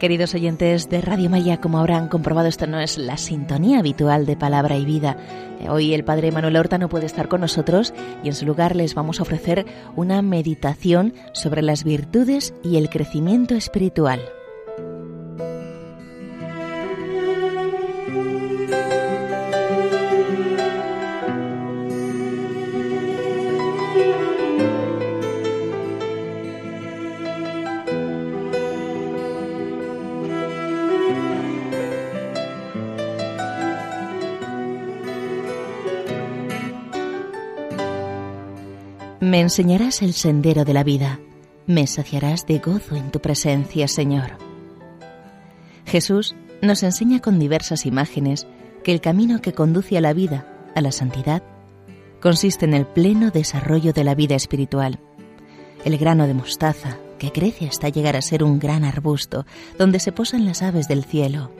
Queridos oyentes de Radio María, como habrán comprobado, esto no es la sintonía habitual de Palabra y Vida. Eh, hoy el Padre Manuel Horta no puede estar con nosotros y en su lugar les vamos a ofrecer una meditación sobre las virtudes y el crecimiento espiritual. Enseñarás el sendero de la vida, me saciarás de gozo en tu presencia, Señor. Jesús nos enseña con diversas imágenes que el camino que conduce a la vida, a la santidad, consiste en el pleno desarrollo de la vida espiritual. El grano de mostaza, que crece hasta llegar a ser un gran arbusto donde se posan las aves del cielo.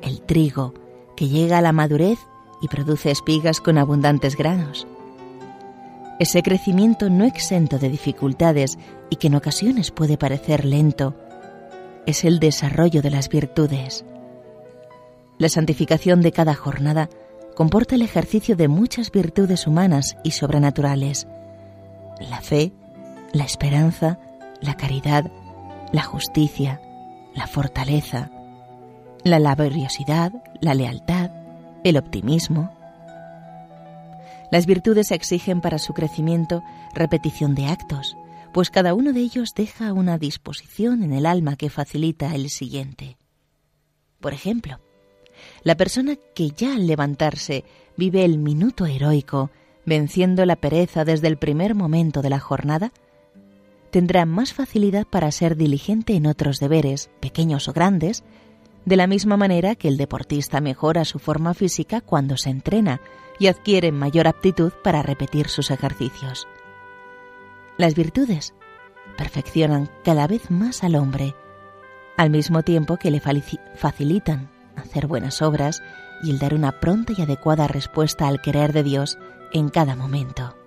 El trigo, que llega a la madurez y produce espigas con abundantes granos ese crecimiento no exento de dificultades y que en ocasiones puede parecer lento, es el desarrollo de las virtudes. La santificación de cada jornada comporta el ejercicio de muchas virtudes humanas y sobrenaturales. La fe, la esperanza, la caridad, la justicia, la fortaleza, la laboriosidad, la lealtad, el optimismo, las virtudes exigen para su crecimiento repetición de actos, pues cada uno de ellos deja una disposición en el alma que facilita el siguiente. Por ejemplo, la persona que ya al levantarse vive el minuto heroico, venciendo la pereza desde el primer momento de la jornada, tendrá más facilidad para ser diligente en otros deberes, pequeños o grandes, de la misma manera que el deportista mejora su forma física cuando se entrena y adquiere mayor aptitud para repetir sus ejercicios. Las virtudes perfeccionan cada vez más al hombre, al mismo tiempo que le facilitan hacer buenas obras y el dar una pronta y adecuada respuesta al querer de Dios en cada momento.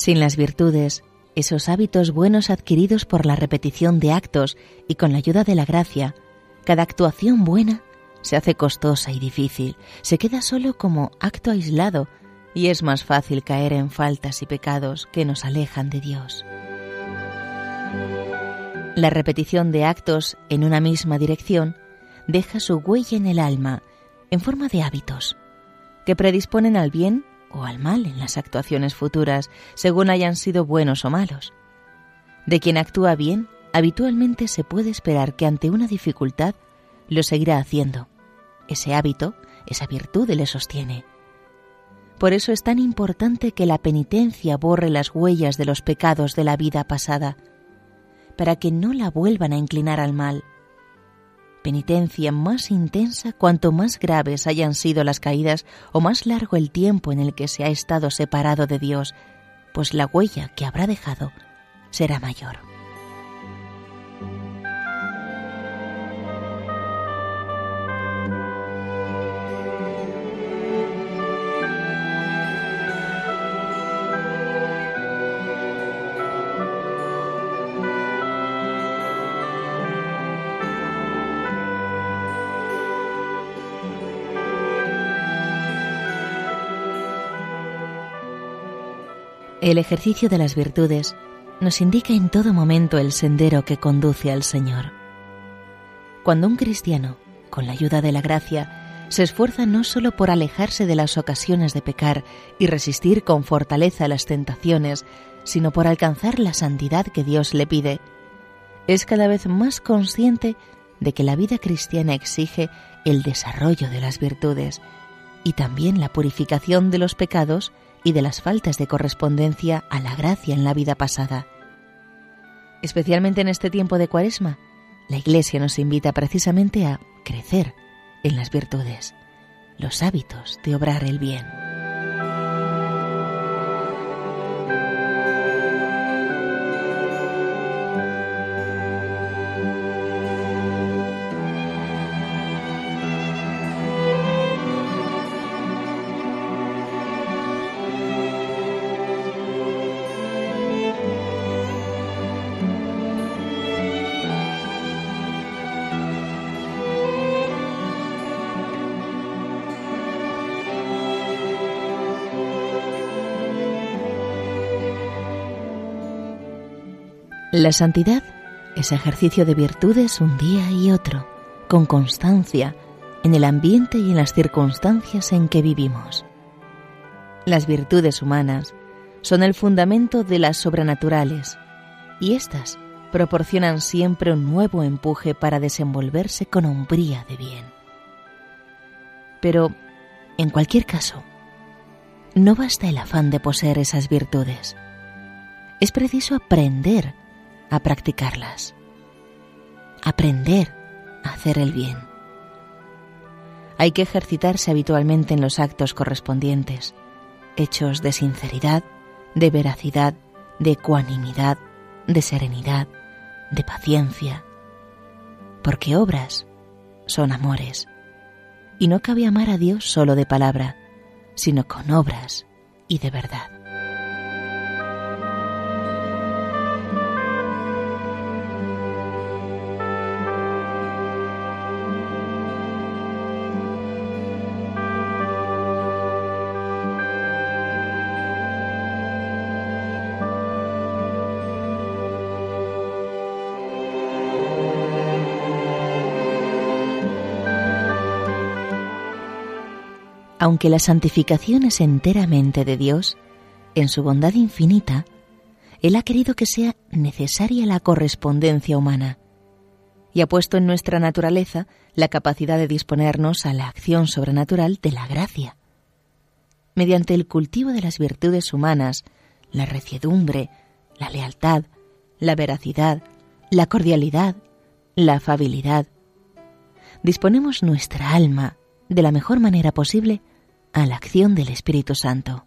Sin las virtudes, esos hábitos buenos adquiridos por la repetición de actos y con la ayuda de la gracia, cada actuación buena se hace costosa y difícil, se queda solo como acto aislado y es más fácil caer en faltas y pecados que nos alejan de Dios. La repetición de actos en una misma dirección deja su huella en el alma en forma de hábitos que predisponen al bien o al mal en las actuaciones futuras, según hayan sido buenos o malos. De quien actúa bien, habitualmente se puede esperar que ante una dificultad lo seguirá haciendo. Ese hábito, esa virtud le sostiene. Por eso es tan importante que la penitencia borre las huellas de los pecados de la vida pasada, para que no la vuelvan a inclinar al mal penitencia más intensa cuanto más graves hayan sido las caídas o más largo el tiempo en el que se ha estado separado de Dios, pues la huella que habrá dejado será mayor. El ejercicio de las virtudes nos indica en todo momento el sendero que conduce al Señor. Cuando un cristiano, con la ayuda de la gracia, se esfuerza no solo por alejarse de las ocasiones de pecar y resistir con fortaleza las tentaciones, sino por alcanzar la santidad que Dios le pide, es cada vez más consciente de que la vida cristiana exige el desarrollo de las virtudes y también la purificación de los pecados y de las faltas de correspondencia a la gracia en la vida pasada. Especialmente en este tiempo de Cuaresma, la Iglesia nos invita precisamente a crecer en las virtudes, los hábitos de obrar el bien. La santidad es ejercicio de virtudes un día y otro, con constancia, en el ambiente y en las circunstancias en que vivimos. Las virtudes humanas son el fundamento de las sobrenaturales, y éstas proporcionan siempre un nuevo empuje para desenvolverse con hombría de bien. Pero, en cualquier caso, no basta el afán de poseer esas virtudes. Es preciso aprender a practicarlas. Aprender a hacer el bien. Hay que ejercitarse habitualmente en los actos correspondientes, hechos de sinceridad, de veracidad, de ecuanimidad, de serenidad, de paciencia, porque obras son amores, y no cabe amar a Dios solo de palabra, sino con obras y de verdad. Aunque la santificación es enteramente de Dios, en su bondad infinita, Él ha querido que sea necesaria la correspondencia humana y ha puesto en nuestra naturaleza la capacidad de disponernos a la acción sobrenatural de la gracia. Mediante el cultivo de las virtudes humanas, la reciedumbre, la lealtad, la veracidad, la cordialidad, la afabilidad, disponemos nuestra alma de la mejor manera posible a la acción del Espíritu Santo.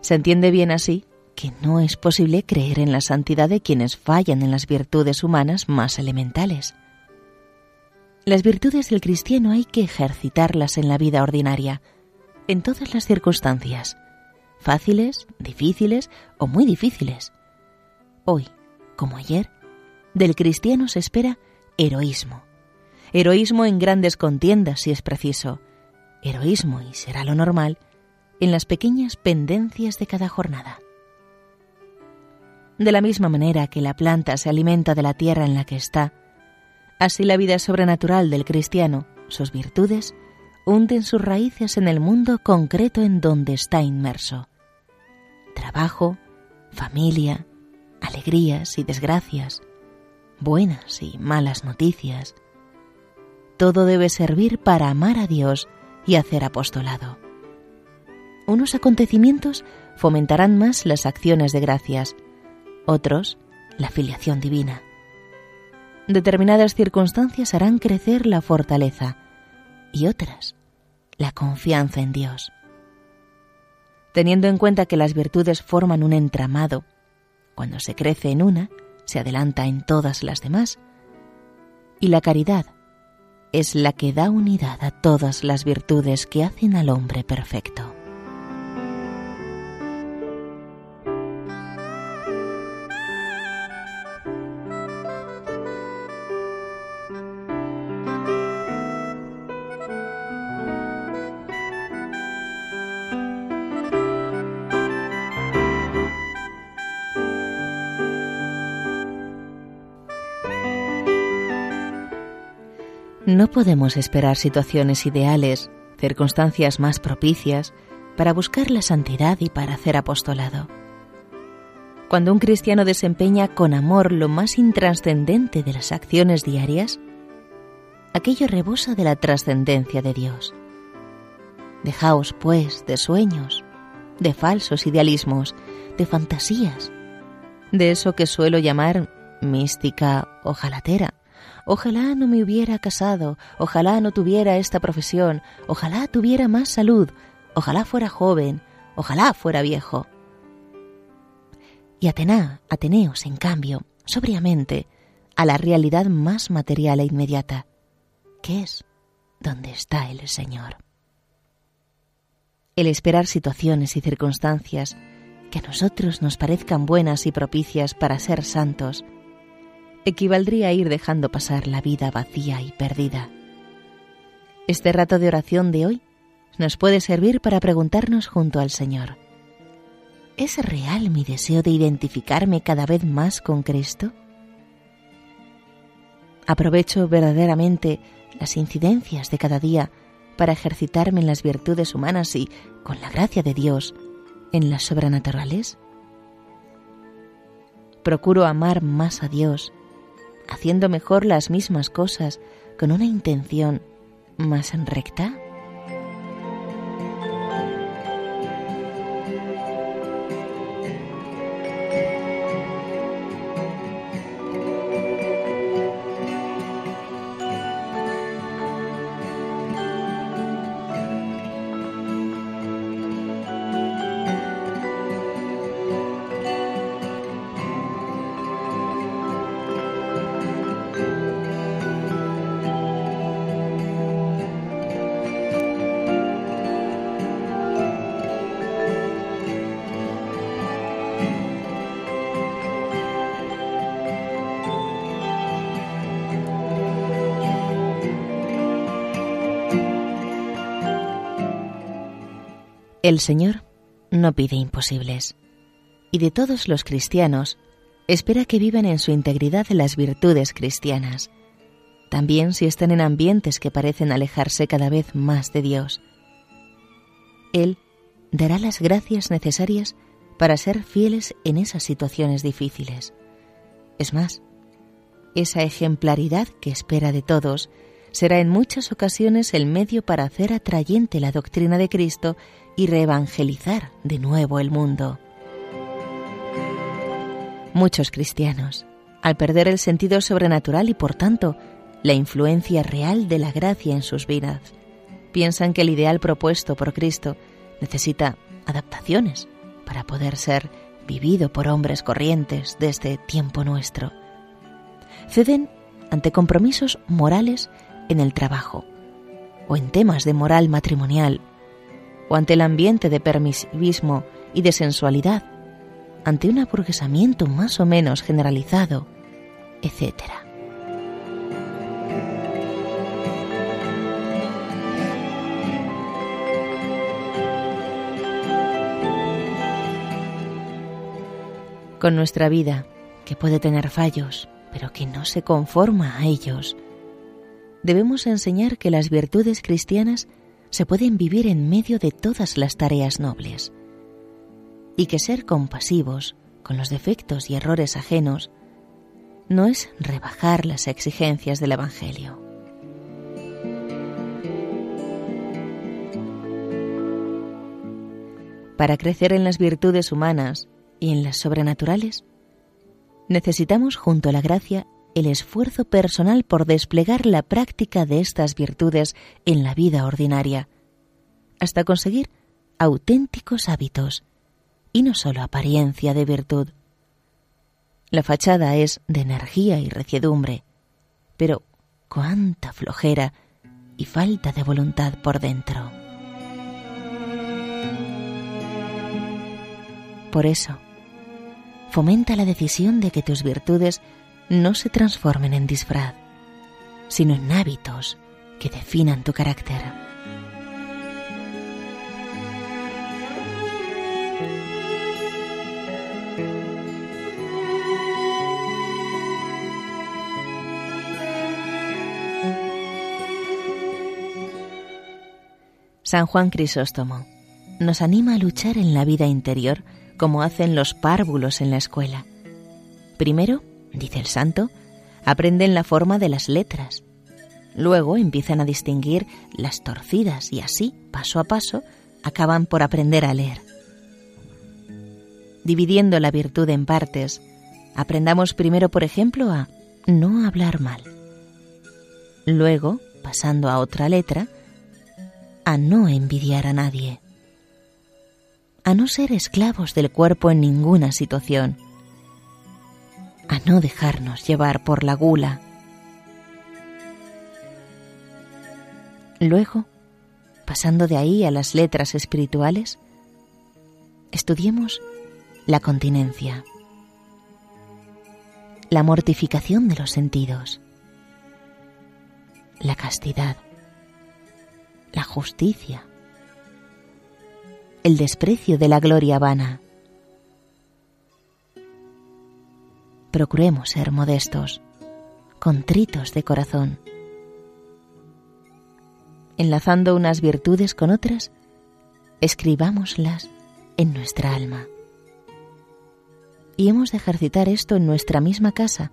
Se entiende bien así que no es posible creer en la santidad de quienes fallan en las virtudes humanas más elementales. Las virtudes del cristiano hay que ejercitarlas en la vida ordinaria, en todas las circunstancias, fáciles, difíciles o muy difíciles. Hoy, como ayer, del cristiano se espera heroísmo. Heroísmo en grandes contiendas si es preciso, heroísmo, y será lo normal, en las pequeñas pendencias de cada jornada. De la misma manera que la planta se alimenta de la tierra en la que está, así la vida sobrenatural del cristiano, sus virtudes, hunden sus raíces en el mundo concreto en donde está inmerso. Trabajo, familia, alegrías y desgracias, buenas y malas noticias. Todo debe servir para amar a Dios y hacer apostolado. Unos acontecimientos fomentarán más las acciones de gracias, otros la filiación divina. Determinadas circunstancias harán crecer la fortaleza y otras la confianza en Dios. Teniendo en cuenta que las virtudes forman un entramado, cuando se crece en una, se adelanta en todas las demás, y la caridad es la que da unidad a todas las virtudes que hacen al hombre perfecto. Podemos esperar situaciones ideales, circunstancias más propicias, para buscar la santidad y para hacer apostolado. Cuando un cristiano desempeña con amor lo más intrascendente de las acciones diarias, aquello rebosa de la trascendencia de Dios. Dejaos, pues, de sueños, de falsos idealismos, de fantasías, de eso que suelo llamar mística o jalatera, Ojalá no me hubiera casado, ojalá no tuviera esta profesión, ojalá tuviera más salud, ojalá fuera joven, ojalá fuera viejo. Y Atená, Ateneos, en cambio, sobriamente, a la realidad más material e inmediata, que es donde está el Señor. El esperar situaciones y circunstancias que a nosotros nos parezcan buenas y propicias para ser santos, equivaldría a ir dejando pasar la vida vacía y perdida. Este rato de oración de hoy nos puede servir para preguntarnos junto al Señor, ¿Es real mi deseo de identificarme cada vez más con Cristo? ¿Aprovecho verdaderamente las incidencias de cada día para ejercitarme en las virtudes humanas y, con la gracia de Dios, en las sobrenaturales? ¿Procuro amar más a Dios, haciendo mejor las mismas cosas con una intención más recta? El Señor no pide imposibles, y de todos los cristianos espera que vivan en su integridad las virtudes cristianas, también si están en ambientes que parecen alejarse cada vez más de Dios. Él dará las gracias necesarias para ser fieles en esas situaciones difíciles. Es más, esa ejemplaridad que espera de todos será en muchas ocasiones el medio para hacer atrayente la doctrina de Cristo y reevangelizar de nuevo el mundo. Muchos cristianos, al perder el sentido sobrenatural y por tanto la influencia real de la gracia en sus vidas, piensan que el ideal propuesto por Cristo necesita adaptaciones para poder ser vivido por hombres corrientes de este tiempo nuestro. Ceden ante compromisos morales en el trabajo o en temas de moral matrimonial o ante el ambiente de permisivismo y de sensualidad, ante un aburguesamiento más o menos generalizado, etc. Con nuestra vida, que puede tener fallos, pero que no se conforma a ellos, debemos enseñar que las virtudes cristianas se pueden vivir en medio de todas las tareas nobles y que ser compasivos con los defectos y errores ajenos no es rebajar las exigencias del Evangelio. Para crecer en las virtudes humanas y en las sobrenaturales, necesitamos junto a la gracia el esfuerzo personal por desplegar la práctica de estas virtudes en la vida ordinaria, hasta conseguir auténticos hábitos y no solo apariencia de virtud. La fachada es de energía y reciedumbre, pero cuánta flojera y falta de voluntad por dentro. Por eso, fomenta la decisión de que tus virtudes no se transformen en disfraz, sino en hábitos que definan tu carácter. San Juan Crisóstomo nos anima a luchar en la vida interior como hacen los párvulos en la escuela. Primero, dice el santo, aprenden la forma de las letras. Luego empiezan a distinguir las torcidas y así, paso a paso, acaban por aprender a leer. Dividiendo la virtud en partes, aprendamos primero, por ejemplo, a no hablar mal. Luego, pasando a otra letra, a no envidiar a nadie. A no ser esclavos del cuerpo en ninguna situación a no dejarnos llevar por la gula. Luego, pasando de ahí a las letras espirituales, estudiemos la continencia, la mortificación de los sentidos, la castidad, la justicia, el desprecio de la gloria vana, procuremos ser modestos, contritos de corazón. Enlazando unas virtudes con otras, escribámoslas en nuestra alma. Y hemos de ejercitar esto en nuestra misma casa,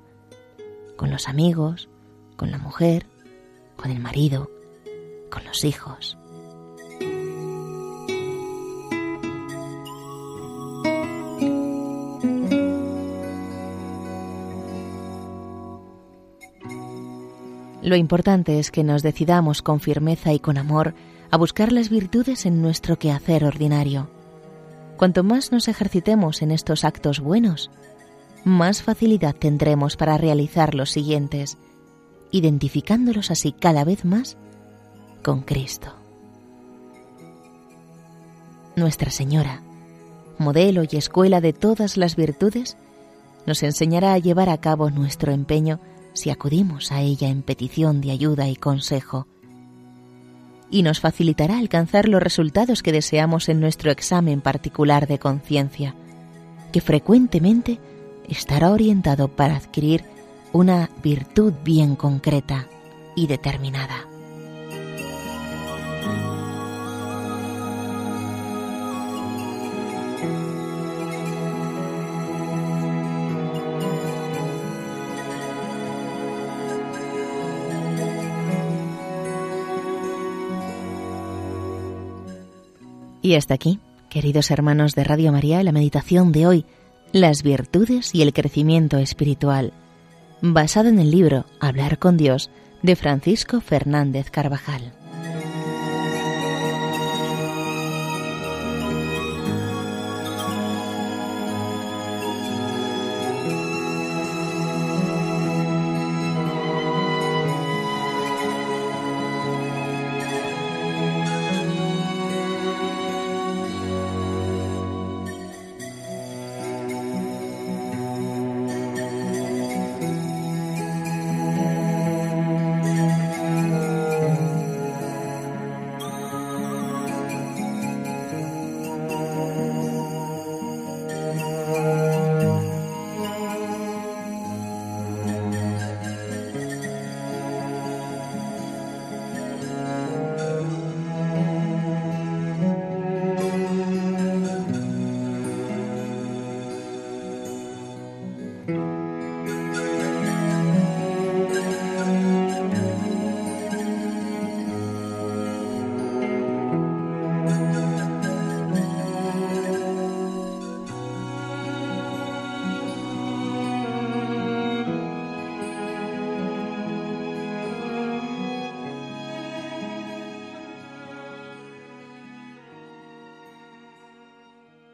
con los amigos, con la mujer, con el marido, con los hijos. Lo importante es que nos decidamos con firmeza y con amor a buscar las virtudes en nuestro quehacer ordinario. Cuanto más nos ejercitemos en estos actos buenos, más facilidad tendremos para realizar los siguientes, identificándolos así cada vez más con Cristo. Nuestra Señora, modelo y escuela de todas las virtudes, nos enseñará a llevar a cabo nuestro empeño si acudimos a ella en petición de ayuda y consejo, y nos facilitará alcanzar los resultados que deseamos en nuestro examen particular de conciencia, que frecuentemente estará orientado para adquirir una virtud bien concreta y determinada. Y hasta aquí, queridos hermanos de Radio María, la meditación de hoy, las virtudes y el crecimiento espiritual, basado en el libro Hablar con Dios de Francisco Fernández Carvajal.